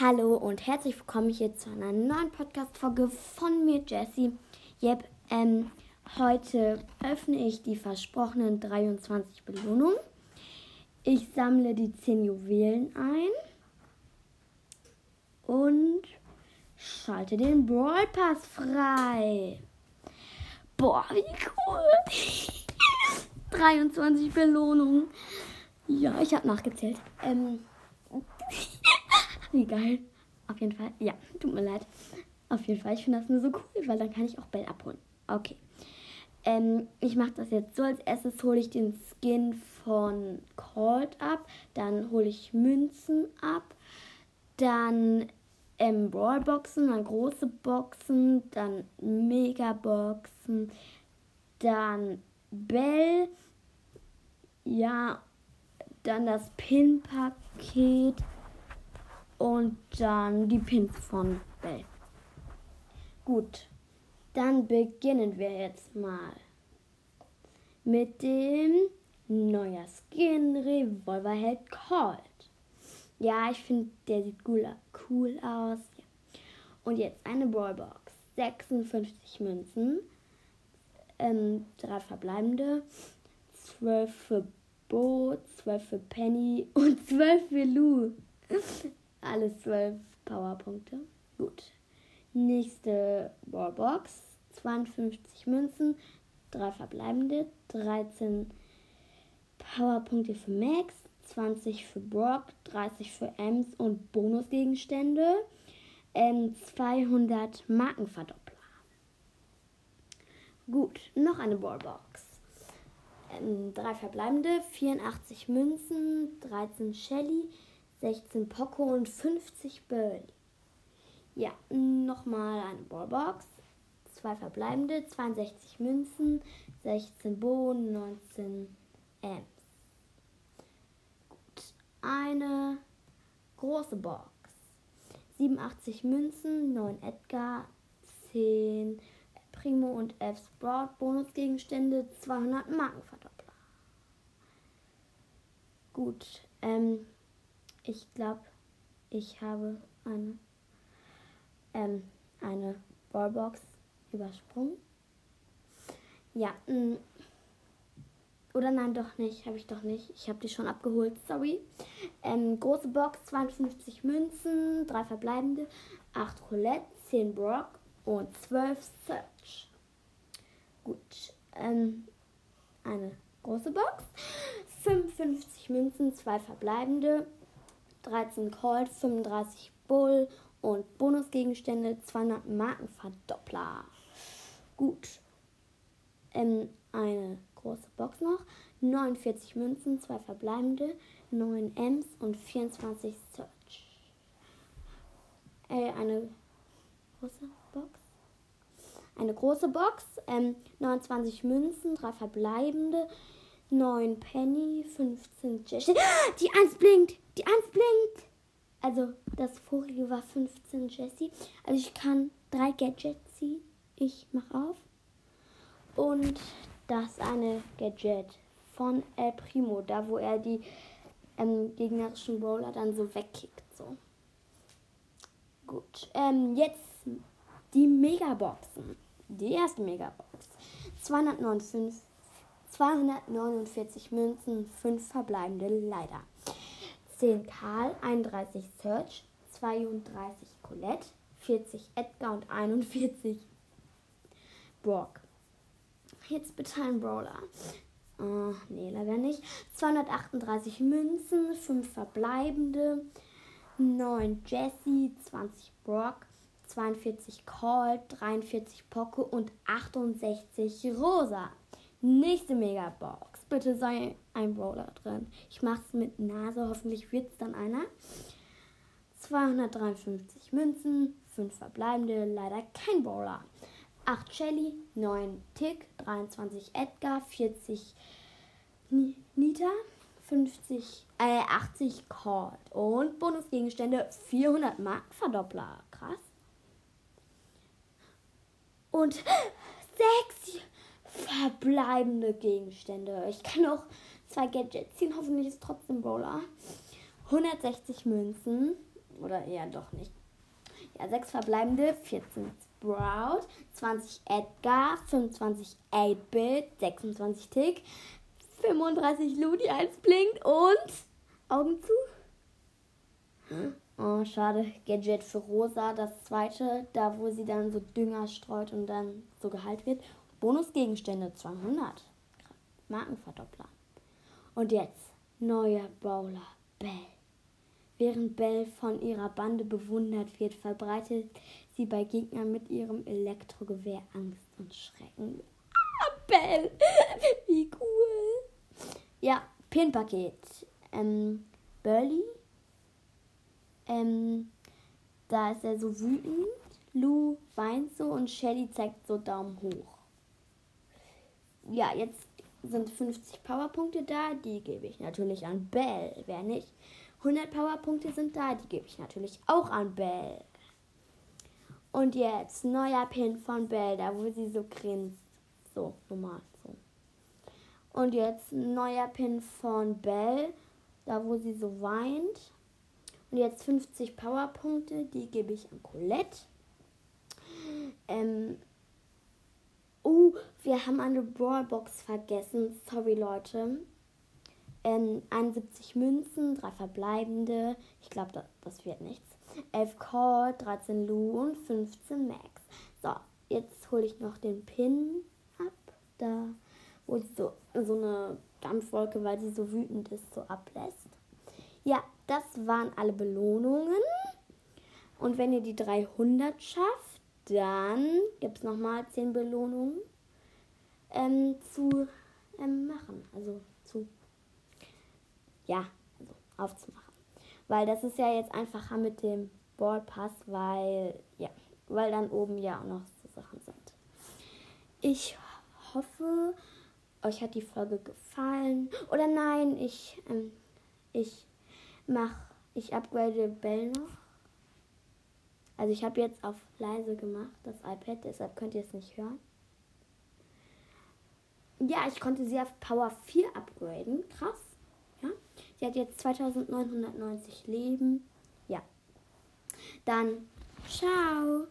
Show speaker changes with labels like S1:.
S1: Hallo und herzlich willkommen hier zu einer neuen Podcast-Folge von mir, Jessie. Yep, ähm, heute öffne ich die versprochenen 23 Belohnungen. Ich sammle die 10 Juwelen ein und schalte den Brawl Pass frei. Boah, wie cool! 23 Belohnungen. Ja, ich habe nachgezählt. Ähm, geil. Auf jeden Fall. Ja, tut mir leid. Auf jeden Fall. Ich finde das nur so cool, weil dann kann ich auch Bell abholen. Okay. Ähm, ich mache das jetzt so. Als erstes hole ich den Skin von Cold ab. Dann hole ich Münzen ab. Dann ähm, Brawlboxen, dann große Boxen, dann Megaboxen, dann Bell. Ja, dann das Pin-Paket und dann die Pins von Bell. Gut, dann beginnen wir jetzt mal mit dem neuer Skin Revolverheld Cold. Ja, ich finde, der sieht cool, aus. Und jetzt eine Ballbox. 56 Münzen, ähm, drei verbleibende, 12 für Bo, 12 für Penny und 12 für Lou. Alles 12 Powerpunkte. Gut. Nächste Ballbox. 52 Münzen, 3 verbleibende, 13 Powerpunkte für Max, 20 für Brock, 30 für Ems und Bonusgegenstände, ähm, 200 Markenverdoppler. Gut, noch eine Ballbox. Ähm, drei verbleibende, 84 Münzen, 13 Shelly, 16 Poco und 50 Burley. Ja, nochmal eine Ballbox. Zwei verbleibende, 62 Münzen, 16 Bohnen, 19 Ms. Gut, eine große Box. 87 Münzen, 9 Edgar, 10 Primo und F Sprout Bonusgegenstände, 200 Markenverdoppler. Gut, ähm, ich glaube, ich habe eine, ähm, eine Ballbox übersprungen. Ja. Mm. oder nein, doch nicht, habe ich doch nicht. Ich habe die schon abgeholt, sorry. Ähm, große Box, 52 Münzen, 3 verbleibende, 8 Roulette, 10 Brock und 12 Search. Gut, ähm, eine große Box, 55 Münzen, 2 verbleibende, 13 Colt, 35 Bull und Bonusgegenstände 200 Markenverdoppler. Gut. Ähm, eine große Box noch. 49 Münzen, 2 verbleibende, 9 Ms und 24 Search. Äh, eine große Box. Eine große Box, ähm, 29 Münzen, 3 verbleibende, 9 Penny, 15 Jessie. Die 1 blinkt! Die 1 blinkt! Also, das vorige war 15 Jessie. Also, ich kann drei Gadgets ziehen. Ich mach auf. Und das eine Gadget von El Primo, da wo er die ähm, gegnerischen Bowler dann so wegkickt. So. Gut. Ähm, jetzt die Megaboxen. Die erste Megabox. 259 249 Münzen, 5 verbleibende leider. 10 Karl, 31 Search, 32 Colette, 40 Edgar und 41 Brock. Jetzt bitte ein Brawler. Oh, nee, leider nicht. 238 Münzen, 5 verbleibende, 9 Jesse, 20 Brock, 42 Colt, 43 Poco und 68 Rosa. Nächste Megabox. Bitte sei ein Brawler drin. Ich mache es mit Nase. Hoffentlich wird es dann einer. 253 Münzen, 5 verbleibende, leider kein Brawler. 8 Shelly, 9 Tick, 23 Edgar, 40 Nita, 50, äh, 80 Colt und Bonusgegenstände 400 Mark Verdoppler. Krass. Und 6 verbleibende Gegenstände. Ich kann auch zwei Gadgets ziehen. Hoffentlich ist trotzdem Brawler. 160 Münzen. oder eher doch nicht. Ja, 6 verbleibende, 14 Sprout, 20 Edgar, 25 8-Bit, 26 Tick, 35 Ludi, 1 blinkt und Augen zu. Oh, schade. Gadget für Rosa, das zweite, da wo sie dann so Dünger streut und dann so geheilt wird. Bonusgegenstände 200. Markenverdoppler. Und jetzt neuer Bowler Bell. Während Bell von ihrer Bande bewundert wird, verbreitet sie bei Gegnern mit ihrem Elektrogewehr Angst und Schrecken. Ah, Bell! Wie cool! Ja, Pinpaket. Ähm, Burley ähm, da ist er so wütend. Lou weint so und Shelly zeigt so Daumen hoch. Ja, jetzt sind 50 Powerpunkte da. Die gebe ich natürlich an Bell. Wer nicht? 100 Powerpunkte sind da. Die gebe ich natürlich auch an Bell. Und jetzt neuer Pin von Bell, da wo sie so grinst. So, normal. So. Und jetzt neuer Pin von Bell, da wo sie so weint. Und jetzt 50 Powerpunkte, die gebe ich an Colette. Ähm, oh, wir haben eine Brawlbox vergessen. Sorry, Leute. Ähm, 71 Münzen, 3 verbleibende. Ich glaube, das, das, wird nichts. 11 Call, 13 Lu und 15 Max. So, jetzt hole ich noch den Pin ab. Da, wo sie so, so eine Dampfwolke, weil sie so wütend ist, so ablässt. Ja, das waren alle Belohnungen. Und wenn ihr die 300 schafft, dann gibt es nochmal 10 Belohnungen ähm, zu ähm, machen. Also zu, ja, also aufzumachen. Weil das ist ja jetzt einfacher mit dem Ballpass, weil, ja, weil dann oben ja auch noch so Sachen sind. Ich hoffe, euch hat die Folge gefallen. Oder nein, ich, ähm, ich mach, ich upgrade Bell noch. Also ich habe jetzt auf leise gemacht, das iPad, deshalb könnt ihr es nicht hören. Ja, ich konnte sie auf Power 4 upgraden. Krass. Ja. Sie hat jetzt 2990 Leben. Ja. Dann, ciao.